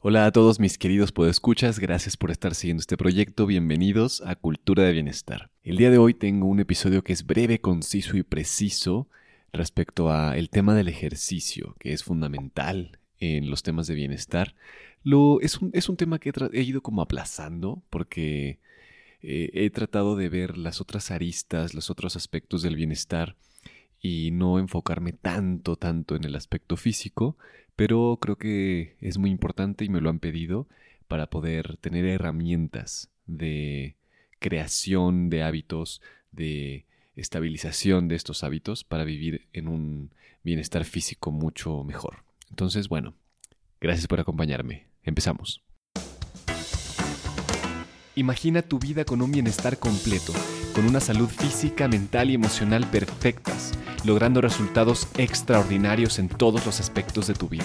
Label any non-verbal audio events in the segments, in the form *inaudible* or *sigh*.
Hola a todos mis queridos podescuchas, gracias por estar siguiendo este proyecto, bienvenidos a Cultura de Bienestar. El día de hoy tengo un episodio que es breve, conciso y preciso respecto a el tema del ejercicio, que es fundamental en los temas de bienestar. Lo, es, un, es un tema que he, ido como aplazando porque eh, he tratado de ver las otras aristas, los otros aspectos del bienestar y no enfocarme tanto, tanto en el aspecto físico, pero creo que es muy importante y me lo han pedido para poder tener herramientas de creación de hábitos, de estabilización de estos hábitos para vivir en un bienestar físico mucho mejor. Entonces, bueno, gracias por acompañarme. Empezamos. Imagina tu vida con un bienestar completo, con una salud física, mental y emocional perfectas logrando resultados extraordinarios en todos los aspectos de tu vida.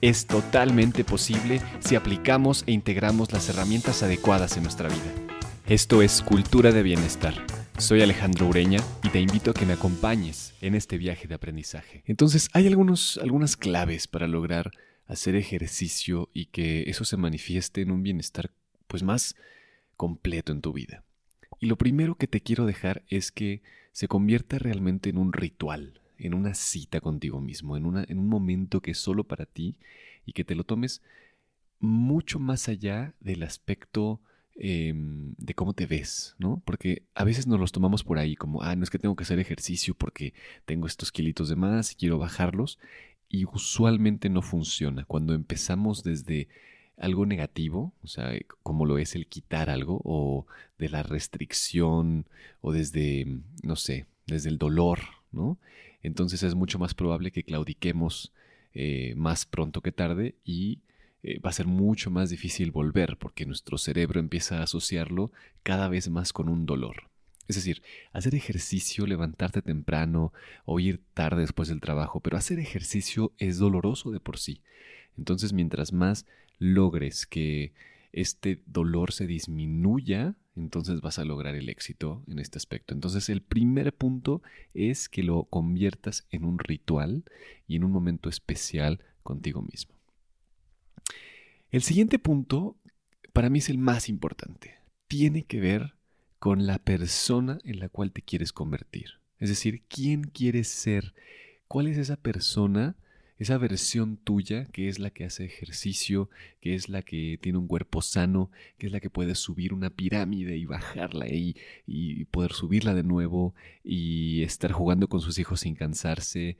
Es totalmente posible si aplicamos e integramos las herramientas adecuadas en nuestra vida. Esto es Cultura de Bienestar. Soy Alejandro Ureña y te invito a que me acompañes en este viaje de aprendizaje. Entonces, hay algunos, algunas claves para lograr hacer ejercicio y que eso se manifieste en un bienestar pues más completo en tu vida. Y lo primero que te quiero dejar es que se convierta realmente en un ritual, en una cita contigo mismo, en, una, en un momento que es solo para ti y que te lo tomes mucho más allá del aspecto em, de cómo te ves, ¿no? Porque a veces nos los tomamos por ahí como, ah, no es que tengo que hacer ejercicio porque tengo estos kilitos de más y quiero bajarlos. Y usualmente no funciona. Cuando empezamos desde algo negativo, o sea, como lo es el quitar algo, o de la restricción, o desde, no sé, desde el dolor, ¿no? Entonces es mucho más probable que claudiquemos eh, más pronto que tarde y eh, va a ser mucho más difícil volver porque nuestro cerebro empieza a asociarlo cada vez más con un dolor. Es decir, hacer ejercicio, levantarte temprano o ir tarde después del trabajo, pero hacer ejercicio es doloroso de por sí. Entonces, mientras más logres que este dolor se disminuya, entonces vas a lograr el éxito en este aspecto. Entonces el primer punto es que lo conviertas en un ritual y en un momento especial contigo mismo. El siguiente punto para mí es el más importante. Tiene que ver con la persona en la cual te quieres convertir. Es decir, quién quieres ser. ¿Cuál es esa persona esa versión tuya que es la que hace ejercicio, que es la que tiene un cuerpo sano, que es la que puede subir una pirámide y bajarla y, y poder subirla de nuevo y estar jugando con sus hijos sin cansarse,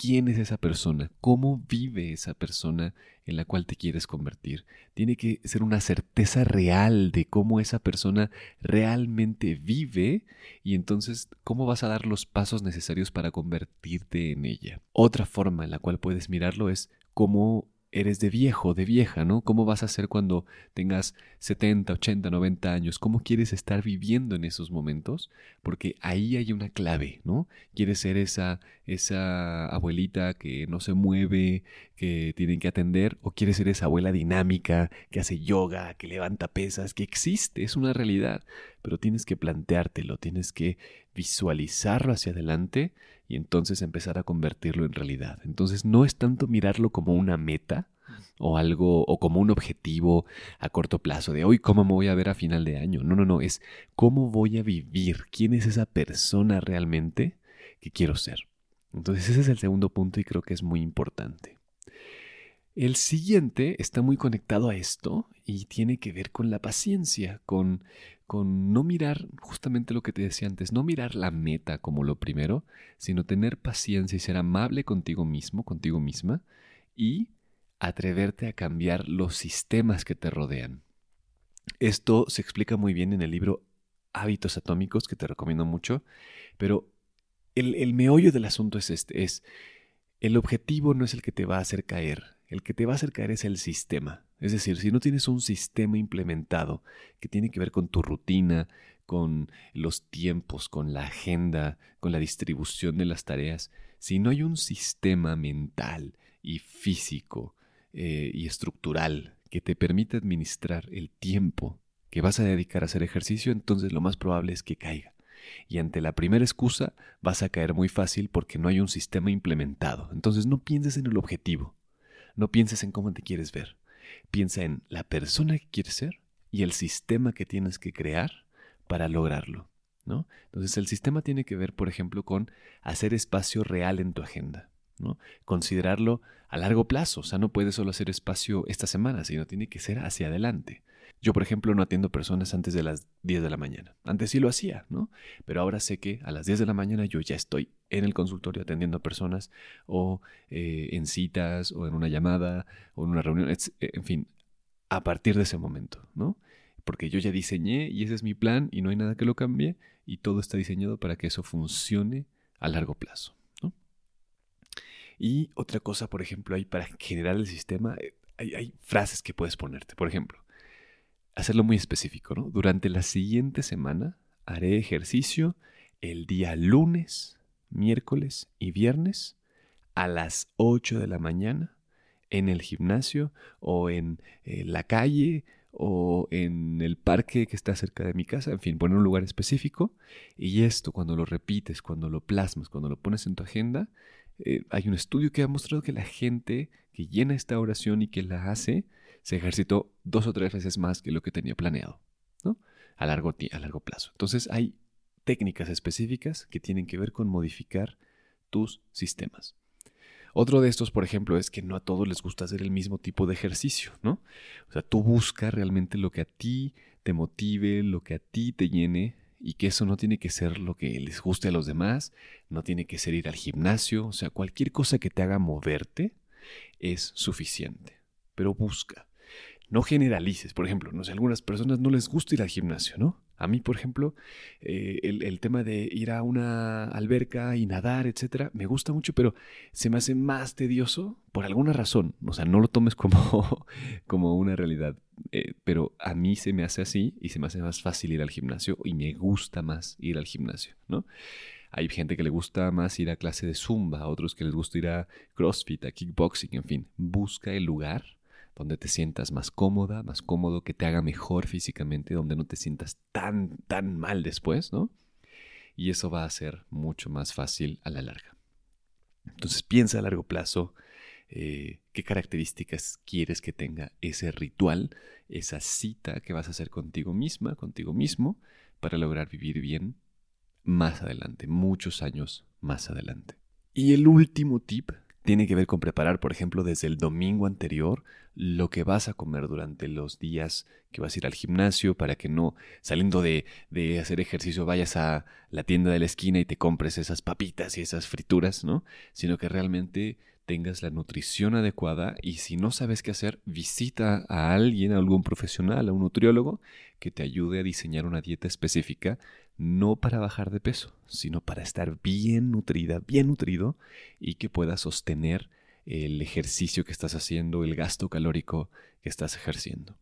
quién es esa persona, cómo vive esa persona en la cual te quieres convertir. Tiene que ser una certeza real de cómo esa persona realmente vive y entonces cómo vas a dar los pasos necesarios para convertirte en ella. Otra forma en la cual puedes mirarlo es cómo eres de viejo, de vieja, ¿no? ¿Cómo vas a ser cuando tengas 70, 80, 90 años? ¿Cómo quieres estar viviendo en esos momentos? Porque ahí hay una clave, ¿no? ¿Quieres ser esa, esa abuelita que no se mueve, que tienen que atender? ¿O quieres ser esa abuela dinámica que hace yoga, que levanta pesas, que existe, es una realidad? Pero tienes que planteártelo, tienes que visualizarlo hacia adelante y entonces empezar a convertirlo en realidad. Entonces no es tanto mirarlo como una meta o algo o como un objetivo a corto plazo de hoy cómo me voy a ver a final de año. No, no, no, es cómo voy a vivir, quién es esa persona realmente que quiero ser. Entonces ese es el segundo punto y creo que es muy importante. El siguiente está muy conectado a esto y tiene que ver con la paciencia, con con no mirar justamente lo que te decía antes, no mirar la meta como lo primero, sino tener paciencia y ser amable contigo mismo, contigo misma, y atreverte a cambiar los sistemas que te rodean. Esto se explica muy bien en el libro Hábitos Atómicos, que te recomiendo mucho, pero el, el meollo del asunto es este, es el objetivo no es el que te va a hacer caer, el que te va a hacer caer es el sistema. Es decir, si no tienes un sistema implementado que tiene que ver con tu rutina, con los tiempos, con la agenda, con la distribución de las tareas, si no hay un sistema mental y físico eh, y estructural que te permita administrar el tiempo que vas a dedicar a hacer ejercicio, entonces lo más probable es que caiga. Y ante la primera excusa vas a caer muy fácil porque no hay un sistema implementado. Entonces no pienses en el objetivo, no pienses en cómo te quieres ver. Piensa en la persona que quieres ser y el sistema que tienes que crear para lograrlo. ¿no? Entonces el sistema tiene que ver, por ejemplo, con hacer espacio real en tu agenda. ¿no? Considerarlo a largo plazo. O sea, no puedes solo hacer espacio esta semana, sino tiene que ser hacia adelante. Yo, por ejemplo, no atiendo personas antes de las 10 de la mañana. Antes sí lo hacía, ¿no? Pero ahora sé que a las 10 de la mañana yo ya estoy en el consultorio atendiendo a personas o eh, en citas o en una llamada o en una reunión, en fin, a partir de ese momento, ¿no? Porque yo ya diseñé y ese es mi plan y no hay nada que lo cambie y todo está diseñado para que eso funcione a largo plazo. Y otra cosa, por ejemplo, hay para generar el sistema, eh, hay frases que puedes ponerte. Por ejemplo, hacerlo muy específico, ¿no? Durante la siguiente semana haré ejercicio el día lunes, miércoles y viernes a las 8 de la mañana en el gimnasio o en eh, la calle o en el parque que está cerca de mi casa, en fin, poner un lugar específico. Y esto cuando lo repites, cuando lo plasmas, cuando lo pones en tu agenda, eh, hay un estudio que ha mostrado que la gente que llena esta oración y que la hace, se ejercitó dos o tres veces más que lo que tenía planeado, ¿no? A largo, a largo plazo. Entonces hay técnicas específicas que tienen que ver con modificar tus sistemas. Otro de estos, por ejemplo, es que no a todos les gusta hacer el mismo tipo de ejercicio, ¿no? O sea, tú busca realmente lo que a ti te motive, lo que a ti te llene y que eso no tiene que ser lo que les guste a los demás, no tiene que ser ir al gimnasio, o sea, cualquier cosa que te haga moverte es suficiente, pero busca. No generalices, por ejemplo, no sé, a algunas personas no les gusta ir al gimnasio, ¿no? A mí, por ejemplo, eh, el, tema de ir a una alberca y nadar, etcétera, me gusta mucho, pero se me hace más tedioso por alguna razón. O sea, no lo tomes como, *laughs* como una realidad, eh, pero a mí se me hace así y se me hace más fácil ir al gimnasio y me gusta más ir al gimnasio, ¿no? Hay gente que le gusta más ir a clase de zumba, otros que les gusta ir a CrossFit, a kickboxing, en fin, busca el lugar donde te sientas más cómoda, más cómodo, que te haga mejor físicamente, donde no te sientas tan, tan mal después, ¿no? Y eso va a ser mucho más fácil a la larga. Entonces piensa a largo plazo eh, qué características quieres que tenga ese ritual, esa cita que vas a hacer contigo misma, contigo mismo, para lograr vivir bien más adelante, muchos años más adelante. Y el último tip tiene que ver con preparar, por ejemplo, desde el domingo anterior lo que vas a comer durante los días que vas a ir al gimnasio para que no, saliendo de, de, hacer ejercicio, vayas a la tienda de la esquina y te compres esas papitas y esas frituras, ¿no? Sino que realmente tengas la nutrición adecuada y si no sabes qué hacer, visita a alguien, a algún profesional, a un nutriólogo que te ayude a diseñar una dieta específica, no para bajar de peso, sino para estar bien nutrida, bien nutrido y que puedas sostener el ejercicio que estás haciendo, el gasto calórico que estás ejerciendo.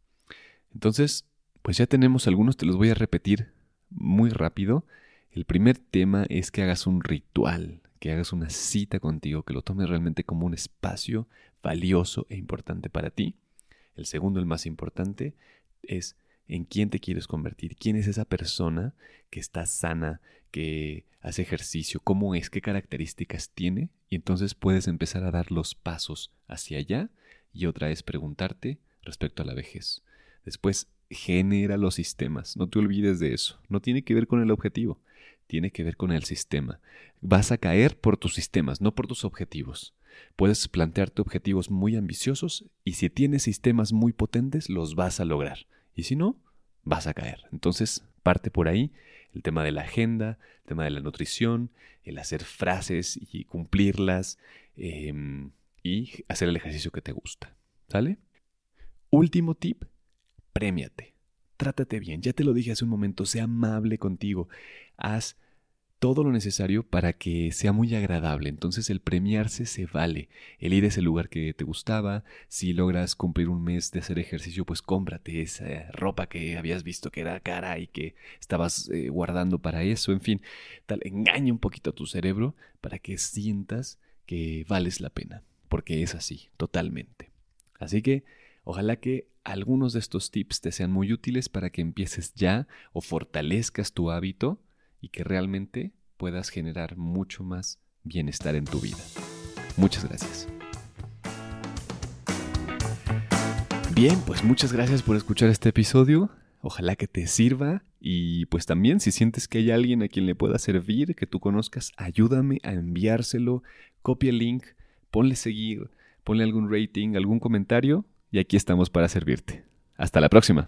Entonces, pues ya tenemos algunos, te los voy a repetir muy rápido. El primer tema es que hagas un ritual que hagas una cita contigo, que lo tomes realmente como un espacio valioso e importante para ti. El segundo, el más importante, es en quién te quieres convertir, quién es esa persona que está sana, que hace ejercicio, cómo es, qué características tiene, y entonces puedes empezar a dar los pasos hacia allá. Y otra es preguntarte respecto a la vejez. Después, genera los sistemas, no te olvides de eso, no tiene que ver con el objetivo, tiene que ver con el sistema. Vas a caer por tus sistemas, no por tus objetivos. Puedes plantearte objetivos muy ambiciosos y si tienes sistemas muy potentes los vas a lograr. Y si no, vas a caer. Entonces, parte por ahí el tema de la agenda, el tema de la nutrición, el hacer frases y cumplirlas em, y hacer el ejercicio que te gusta. ¿Sale? Último tip, premiate. Trátate bien, ya te lo dije hace un momento, sea amable contigo haz todo lo necesario para que sea muy agradable. Entonces el premiarse se vale. El ir a ese lugar que te gustaba. Si logras cumplir un mes de hacer ejercicio, pues cómprate esa ropa que habías visto que era cara y que estabas eh, guardando para eso. En fin, tal, engaña un poquito a tu cerebro para que sientas que vales la pena. Porque es así, totalmente. Así que ojalá que algunos de estos tips te sean muy útiles para que empieces ya o fortalezcas tu hábito y que realmente puedas generar mucho más bienestar en tu vida. Muchas gracias. Bien, pues muchas gracias por escuchar este episodio. Ojalá que te sirva y pues también si sientes que hay alguien a quien le pueda servir, que tú conozcas, ayúdame a enviárselo, copia el link, ponle seguir, ponle algún rating, algún comentario y aquí estamos para servirte. Hasta la próxima.